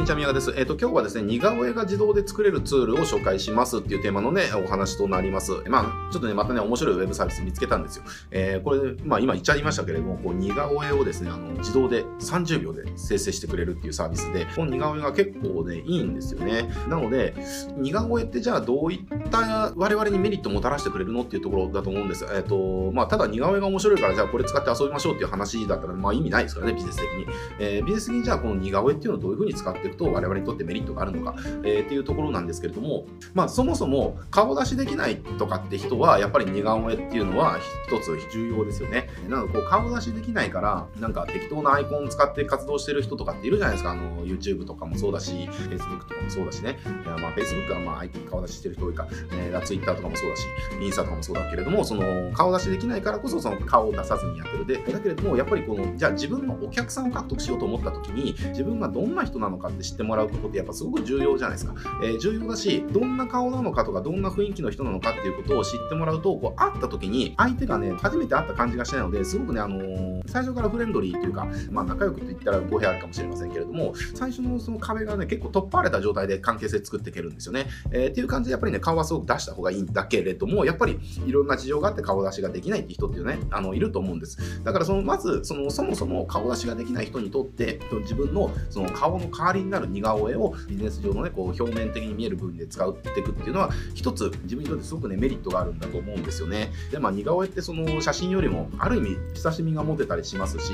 にちは、宮川です。えっ、ー、と、今日はですね、似顔絵が自動で作れるツールを紹介しますっていうテーマのね、お話となります。まあ、ちょっとね、またね、面白いウェブサービス見つけたんですよ。えー、これ、まあ、今言っちゃいましたけれども、こう、似顔絵をですね、あの、自動で30秒で生成してくれるっていうサービスで、この似顔絵が結構ね、いいんですよね。なので、似顔絵ってじゃあどういった我々にメリットをもたらしてくれるのっていうところだと思うんです。えっ、ー、と、まあ、ただ似顔絵が面白いから、じゃあこれ使って遊びましょうっていう話だったら、まあ、意味ないですからね、ビジネス的に。えー、ビジネス的にじゃあこの似顔絵っていうのをどういうふうに使っていくと我々にとってメリットがあるのか、えー、っていうところなんですけれども、まあ、そもそも顔出しできないとかって人はやっぱり似顔絵っていうのは一つ重要ですよね。なんかこう顔出しできないからなんか適当なアイコンを使って活動してる人とかっているじゃないですか。あの YouTube とかもそうだし Facebook とかもそうだしね。いやまあ Facebook はまあ顔出ししてる人多いか、えー、Twitter とかもそうだしインスタとかもそうだけれどもその顔出しできないからこそその顔を出さずにやってるでだけれどもやっぱりこのじゃあ自分のお客さんを獲得しようと思った時に自分がどんな人なのかって知ってもらうことってやっぱすごく重要じゃないですか。えー、重要だし、どんな顔なのかとか、どんな雰囲気の人なのかっていうことを知ってもらうと、こう会った時に相手がね、初めて会った感じがしないので、すごくね、あのー、最初からフレンドリーというか、まあ仲良くと言ったら語弊あるかもしれませんけれども、最初のその壁がね、結構突破された状態で関係性作っていけるんですよね。えー、っていう感じで、やっぱりね、顔はすごく出した方がいいんだけれども、やっぱりいろんな事情があって顔出しができないって人っていうね、あの、いると思うんです。だからその、まず、その、そもそも顔出しができない人にとって、自分のその顔の代わりにになる似顔絵をビジネス上のね、こう表面的に見える部分で使っていくっていうのは、一つ自分にとってすごくね、メリットがあるんだと思うんですよね。で、まあ似顔絵ってその写真よりも、ある意味親しみが持てたりしますし、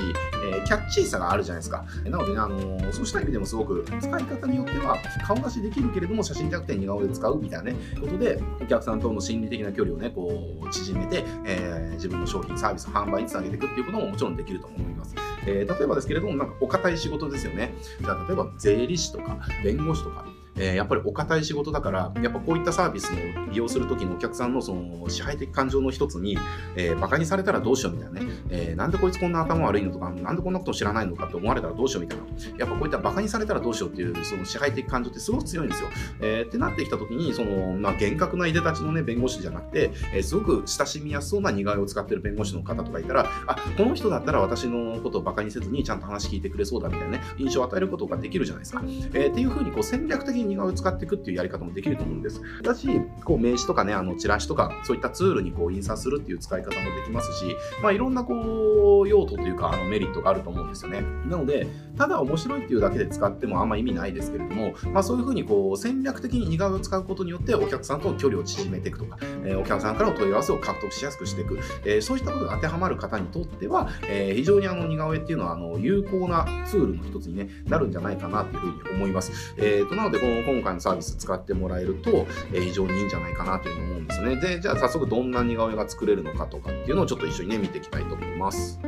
えー、キャッチーさがあるじゃないですか。なのでね、あのー、そうした意味でもすごく使い方によっては、顔出しできるけれども写真じゃなくて似顔絵で使うみたいなね、ことで、お客さんとの心理的な距離をね、こう、縮めて、えー、自分の商品、サービス、販売につなげていくっていうことももちろんできると思います。えー、例えばですけれども、なんかお堅い仕事ですよね。じゃあ、例えば税理士とか、弁護士とか、えー、やっぱりお堅い仕事だから、やっぱこういったサービスの利用するときのお客さんのその支配的感情の一つに、えー、バカにされたらどうしようみたいなね、えー、なんでこいつこんな頭悪いのとか、なんでこんなこと知らないのかって思われたらどうしようみたいな、やっぱこういったバカにされたらどうしようっていうその支配的感情ってすごく強いんですよ。えー、ってなってきたときに、その、まあ、厳格ないでたちのね、弁護士じゃなくて、えー、すごく親しみやすそうな似顔絵を使ってる弁護士の方とかいたら、あ、この人だったら私のことをバカにせずにちゃんと話聞いてくれそうだみたいなね、印象を与えることができるじゃないですか。えー、っていうふうにこう戦略的に似顔絵を使っていくっていうやり方もできると思うんです。だし、こう名刺とかね、あのチラシとか、そういったツールにこう印刷するっていう使い方もできますし、まあいろんなこう用途というか、あのメリットがあると思うんですよね。なので、ただ面白いっていうだけで使ってもあんま意味ないですけれども、まあそういうふうにこう戦略的に似顔絵を使うことによってお客さんとの距離を縮めていくとか、えー、お客さんからの問い合わせを獲得しやすくしていく、えー、そういったことが当てはまる方にとっては、えー、非常にあの似顔絵っていうのはあの有効なツールの一つに、ね、なるんじゃないかなというふうに思います。えーと、なのでこの今回のサービス使ってもらえると、えー、非常にいいんじゃないかなというふうに思うんですね。で、じゃあ早速どんな似顔絵が作れるのかとかっていうのをちょっと一緒にね、見ていきたいと思います。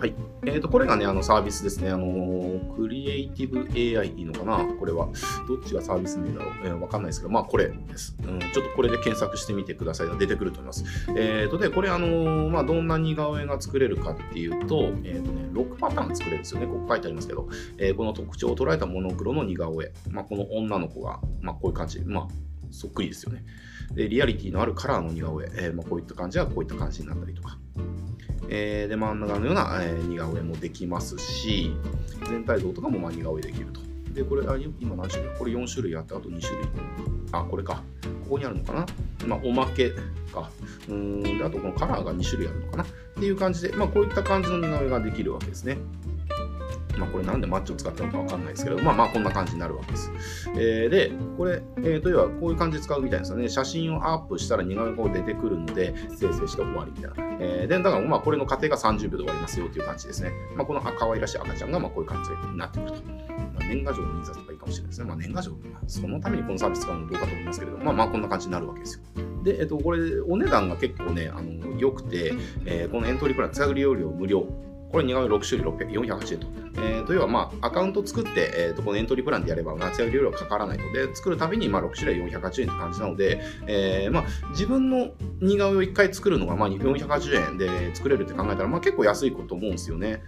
はい。えっ、ー、と、これがね、あのサービスですね。あのー、クリエイティブ AI いいのかな？これは。どっちがサービス名だろう、えー、わかんないですけど、まあ、これです、うん。ちょっとこれで検索してみてください。出てくると思います。えっ、ー、と、で、これ、あの、まあ、どんな似顔絵が作れるかっていうと、えっ、とね、6パターン作れるんですよね。ここ書いてありますけど、えこの特徴を捉えたモノクロの似顔絵。まあ、この女の子が、まあ、こういう感じ。まあ、そっくりですよね。で、リアリティのあるカラーの似顔絵。えまあ、こういった感じはこういった感じになったりとか。えー、で真ん中のような、え、似顔絵もできますし全体像とかもまあ似顔絵できると。でこれあ今何種類？これ4種類あってあと2種類。あこれか。ここにあるのかな？まあおまけか。うんであとこのカラーが2種類あるのかな？っていう感じでまあこういった感じの似顔絵ができるわけですね。まあ、これなんでマッチを使ったのかわかんないですけど、まあまあこんな感じになるわけです。えー、で、これ、えー、というはこういう感じで使うみたいですよね。写真をアップしたら似顔絵が出てくるので、生成して終わりみたいな。えー、で、だからまあこれの過程が30秒で終わりますよという感じですね。まあ、この可愛らしい赤ちゃんがまあこういう感じになってくると。まあ、年賀状の印刷とかいいかもしれないですね。まあ、年賀状、そのためにこのサービス使うのどうかと思いますけれども、まあまあこんな感じになるわけですよ。で、えっと、これ、お値段が結構ね、あの、良くて、えー、このエントリープラン、手探り容量無料。これ似顔絵6種類480円と。えー、というは、まあ、アカウント作って、えーと、このエントリープランでやれば、夏や料料かからないので、作るたびに、まあ、6種類480円って感じなので、えー、まあ、自分の似顔絵を1回作るのが、まあ、480円で作れるって考えたら、まあ、結構安いこと思うんですよね。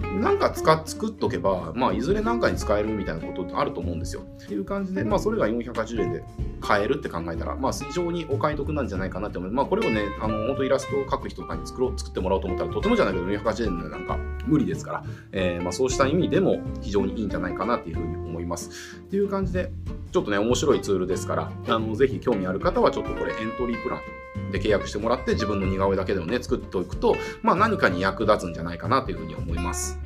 なんか使作っとけば、まあ、いずれ何かに使えるみたいなことってあると思うんですよ。っていう感じで、まあ、それが480円で買えるって考えたら、まあ、非常にお買い得なんじゃないかなって思います。まあ、これをね、あの、本当イラストを描く人とかに作ろう、作ってもらおうと思ったら、とてもじゃないけど480円でなんか、無理ですから、えー、まあ、そうした意味でも非常にいいんじゃないかなっていうふうに思います。っていう感じで、ちょっとね、面白いツールですから、あのぜひ興味ある方はちょっとこれエントリープランで契約してもらって自分の似顔絵だけでもね、作っておくと、まあ何かに役立つんじゃないかなというふうに思います。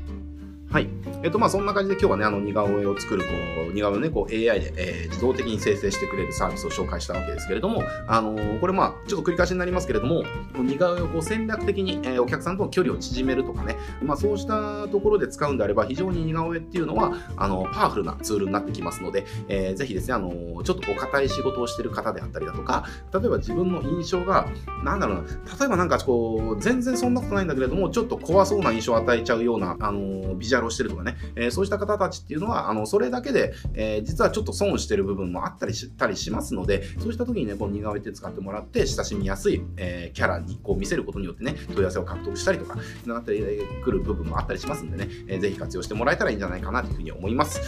はい。えっと、まあ、そんな感じで今日はね、あの、似顔絵を作る、こう、似顔絵をね、こう、AI で、えー、自動的に生成してくれるサービスを紹介したわけですけれども、あのー、これまあ、ちょっと繰り返しになりますけれども、似顔絵をこう戦略的に、えー、お客さんとの距離を縮めるとかね、まあ、そうしたところで使うんであれば、非常に似顔絵っていうのは、あの、パワフルなツールになってきますので、えー、ぜひですね、あのー、ちょっとこう、硬い仕事をしてる方であったりだとか、例えば自分の印象が、なんだろうな、例えばなんかこう、全然そんなことないんだけれども、ちょっと怖そうな印象を与えちゃうような、あのビジュアルをしてるとかね、えー、そうした方たちっていうのは、あの、それだけで、えー、実はちょっと損してる部分もあったりしたりしますので、そうした時にね、この似顔絵って使ってもらって、親しみやすい、えー、キャラにこう見せることによってね、問い合わせを獲得したりとか、なってくる部分もあったりしますんでね、えー、ぜひ活用してもらえたらいいんじゃないかなというふうに思います。